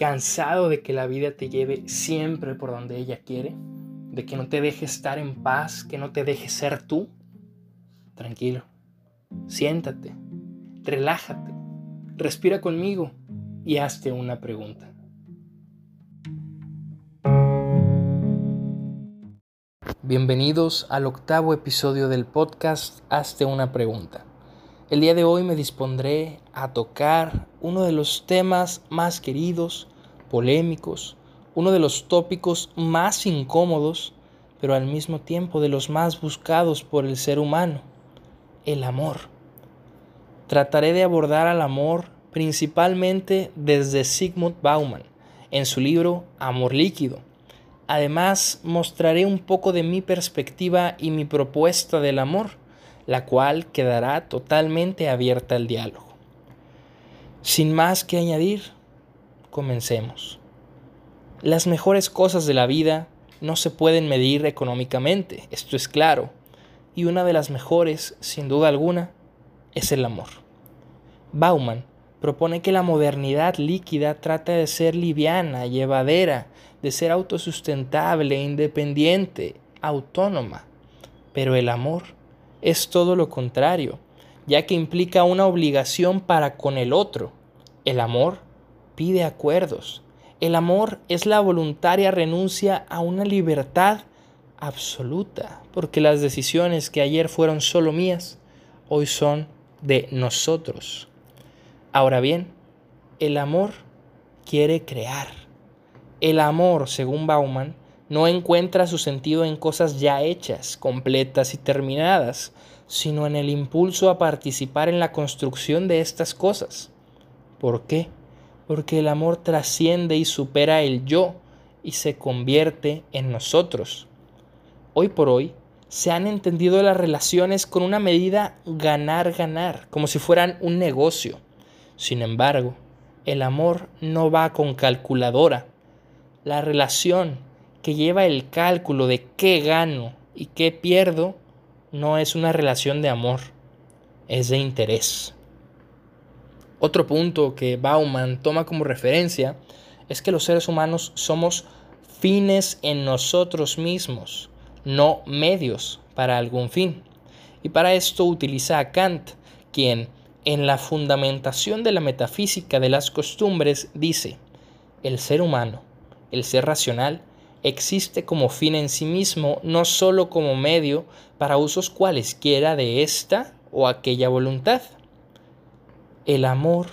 ¿Cansado de que la vida te lleve siempre por donde ella quiere? ¿De que no te deje estar en paz, que no te deje ser tú? Tranquilo, siéntate, relájate, respira conmigo y hazte una pregunta. Bienvenidos al octavo episodio del podcast Hazte una pregunta. El día de hoy me dispondré a tocar uno de los temas más queridos, polémicos, uno de los tópicos más incómodos, pero al mismo tiempo de los más buscados por el ser humano, el amor. Trataré de abordar al amor principalmente desde Sigmund Bauman, en su libro Amor líquido. Además, mostraré un poco de mi perspectiva y mi propuesta del amor la cual quedará totalmente abierta al diálogo. Sin más que añadir, comencemos. Las mejores cosas de la vida no se pueden medir económicamente, esto es claro, y una de las mejores, sin duda alguna, es el amor. Bauman propone que la modernidad líquida trata de ser liviana, llevadera, de ser autosustentable, independiente, autónoma, pero el amor es todo lo contrario, ya que implica una obligación para con el otro. El amor pide acuerdos. El amor es la voluntaria renuncia a una libertad absoluta, porque las decisiones que ayer fueron solo mías, hoy son de nosotros. Ahora bien, el amor quiere crear. El amor, según Bauman, no encuentra su sentido en cosas ya hechas, completas y terminadas, sino en el impulso a participar en la construcción de estas cosas. ¿Por qué? Porque el amor trasciende y supera el yo y se convierte en nosotros. Hoy por hoy se han entendido las relaciones con una medida ganar-ganar, como si fueran un negocio. Sin embargo, el amor no va con calculadora. La relación que lleva el cálculo de qué gano y qué pierdo no es una relación de amor, es de interés. Otro punto que Bauman toma como referencia es que los seres humanos somos fines en nosotros mismos, no medios para algún fin. Y para esto utiliza a Kant, quien en la fundamentación de la metafísica de las costumbres dice, el ser humano, el ser racional, existe como fin en sí mismo, no sólo como medio para usos cualesquiera de esta o aquella voluntad. El amor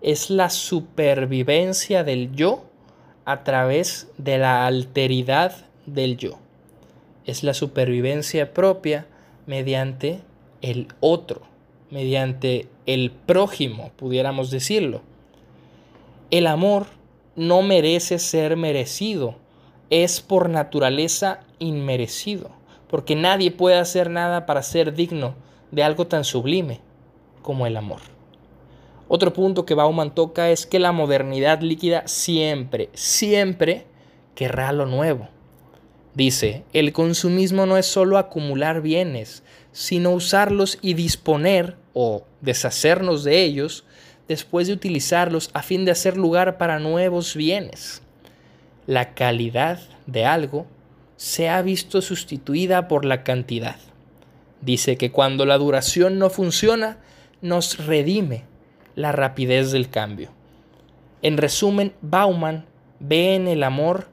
es la supervivencia del yo a través de la alteridad del yo. Es la supervivencia propia mediante el otro, mediante el prójimo, pudiéramos decirlo. El amor no merece ser merecido, es por naturaleza inmerecido, porque nadie puede hacer nada para ser digno de algo tan sublime como el amor. Otro punto que Bauman toca es que la modernidad líquida siempre, siempre querrá lo nuevo. Dice, el consumismo no es solo acumular bienes, sino usarlos y disponer o deshacernos de ellos después de utilizarlos a fin de hacer lugar para nuevos bienes la calidad de algo se ha visto sustituida por la cantidad. Dice que cuando la duración no funciona, nos redime la rapidez del cambio. En resumen, Bauman ve en el amor,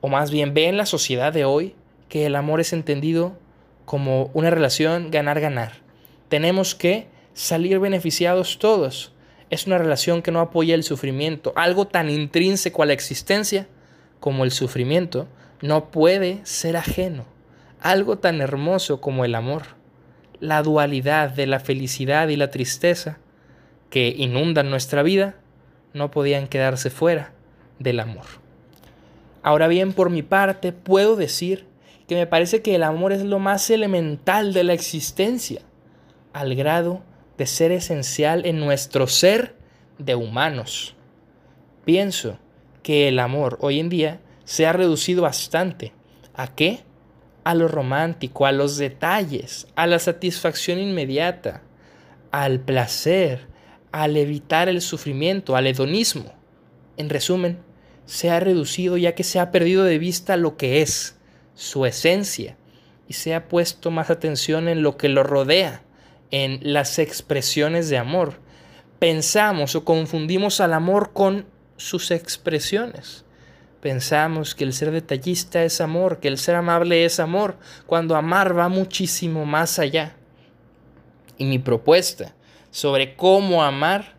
o más bien ve en la sociedad de hoy, que el amor es entendido como una relación ganar-ganar. Tenemos que salir beneficiados todos. Es una relación que no apoya el sufrimiento, algo tan intrínseco a la existencia como el sufrimiento no puede ser ajeno. Algo tan hermoso como el amor, la dualidad de la felicidad y la tristeza que inundan nuestra vida, no podían quedarse fuera del amor. Ahora bien, por mi parte, puedo decir que me parece que el amor es lo más elemental de la existencia, al grado de ser esencial en nuestro ser de humanos. Pienso que el amor hoy en día se ha reducido bastante. ¿A qué? A lo romántico, a los detalles, a la satisfacción inmediata, al placer, al evitar el sufrimiento, al hedonismo. En resumen, se ha reducido ya que se ha perdido de vista lo que es, su esencia, y se ha puesto más atención en lo que lo rodea, en las expresiones de amor. Pensamos o confundimos al amor con sus expresiones. Pensamos que el ser detallista es amor, que el ser amable es amor, cuando amar va muchísimo más allá. Y mi propuesta sobre cómo amar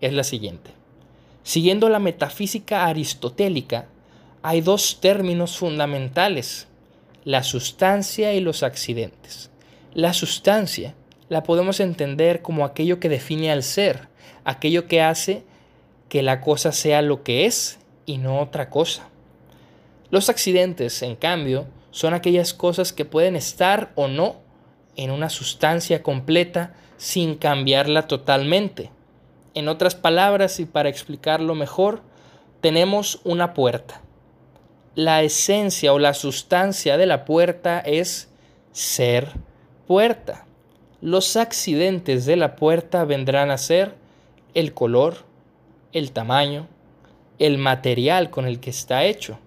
es la siguiente. Siguiendo la metafísica aristotélica, hay dos términos fundamentales, la sustancia y los accidentes. La sustancia la podemos entender como aquello que define al ser, aquello que hace que la cosa sea lo que es y no otra cosa. Los accidentes, en cambio, son aquellas cosas que pueden estar o no en una sustancia completa sin cambiarla totalmente. En otras palabras, y para explicarlo mejor, tenemos una puerta. La esencia o la sustancia de la puerta es ser puerta. Los accidentes de la puerta vendrán a ser el color, el tamaño, el material con el que está hecho.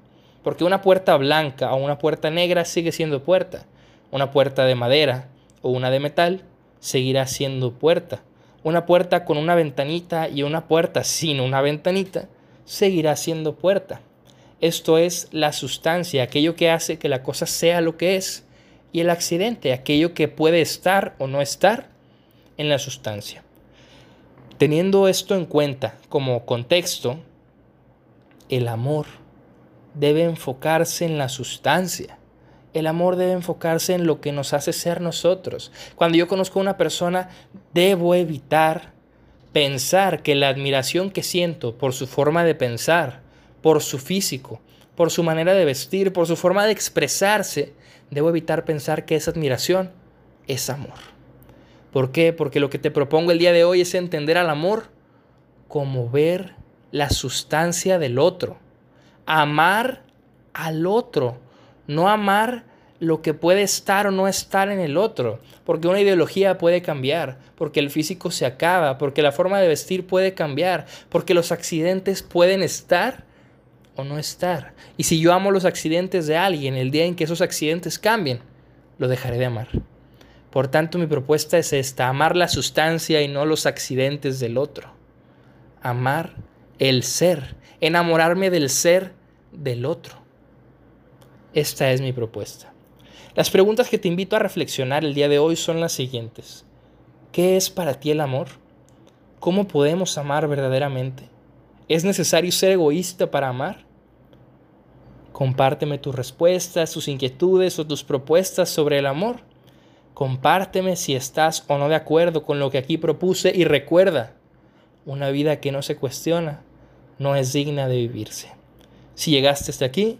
Porque una puerta blanca o una puerta negra sigue siendo puerta. Una puerta de madera o una de metal seguirá siendo puerta una puerta con una ventanita y una puerta sin una ventanita seguirá siendo puerta. Esto es la sustancia, aquello que hace que la cosa sea lo que es, y el accidente, aquello que puede estar o no estar en la sustancia. Teniendo esto en cuenta como contexto, el amor debe enfocarse en la sustancia el amor debe enfocarse en lo que nos hace ser nosotros. Cuando yo conozco a una persona, debo evitar pensar que la admiración que siento por su forma de pensar, por su físico, por su manera de vestir, por su forma de expresarse, debo evitar pensar que esa admiración es amor. ¿Por qué? Porque lo que te propongo el día de hoy es entender al amor como ver la sustancia del otro, amar al otro no amar lo que puede estar o no estar en el otro, porque una ideología puede cambiar, porque el físico se acaba, porque la forma de vestir puede cambiar, porque los accidentes pueden estar o no estar. Y si yo amo los accidentes de alguien, el día en que esos accidentes cambien, lo dejaré de amar. Por tanto, mi propuesta es esta, amar la sustancia y no los accidentes del otro. Amar el ser, enamorarme del ser del otro. Esta es mi propuesta. Las preguntas que te invito a reflexionar el día de hoy son las siguientes. ¿Qué es para ti el amor? ¿Cómo podemos amar verdaderamente? ¿Es necesario ser egoísta para amar? Compárteme tus respuestas, tus inquietudes o tus propuestas sobre el amor. Compárteme si estás o no de acuerdo con lo que aquí propuse y recuerda, una vida que no se cuestiona no es digna de vivirse. Si llegaste hasta aquí,